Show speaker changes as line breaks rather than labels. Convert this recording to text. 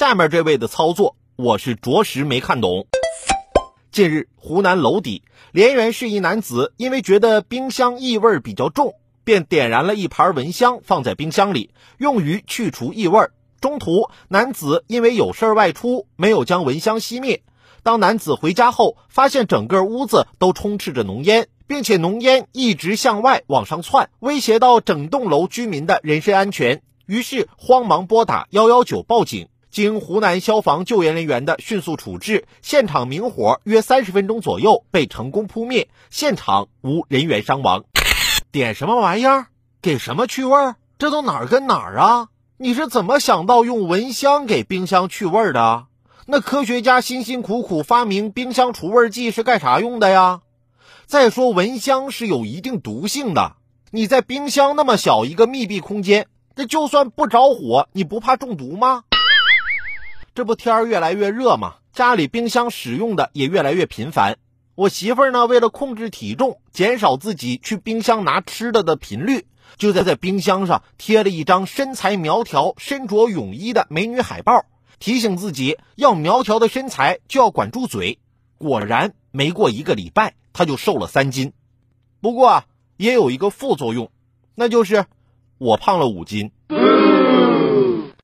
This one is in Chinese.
下面这位的操作，我是着实没看懂。近日，湖南娄底涟源市一男子因为觉得冰箱异味比较重，便点燃了一盘蚊香放在冰箱里，用于去除异味。中途，男子因为有事外出，没有将蚊香熄灭。当男子回家后，发现整个屋子都充斥着浓烟，并且浓烟一直向外往上窜，威胁到整栋楼居民的人身安全。于是慌忙拨打幺幺九报警。经湖南消防救援人员的迅速处置，现场明火约三十分钟左右被成功扑灭，现场无人员伤亡。点什么玩意儿？给什么去味儿？这都哪儿跟哪儿啊？你是怎么想到用蚊香给冰箱去味儿的？那科学家辛辛苦苦发明冰箱除味剂是干啥用的呀？再说蚊香是有一定毒性的，你在冰箱那么小一个密闭空间，这就算不着火，你不怕中毒吗？这不天儿越来越热嘛，家里冰箱使用的也越来越频繁。我媳妇儿呢，为了控制体重，减少自己去冰箱拿吃的的频率，就在在冰箱上贴了一张身材苗条、身着泳衣的美女海报，提醒自己要苗条的身材就要管住嘴。果然，没过一个礼拜，她就瘦了三斤。不过啊，也有一个副作用，那就是我胖了五斤。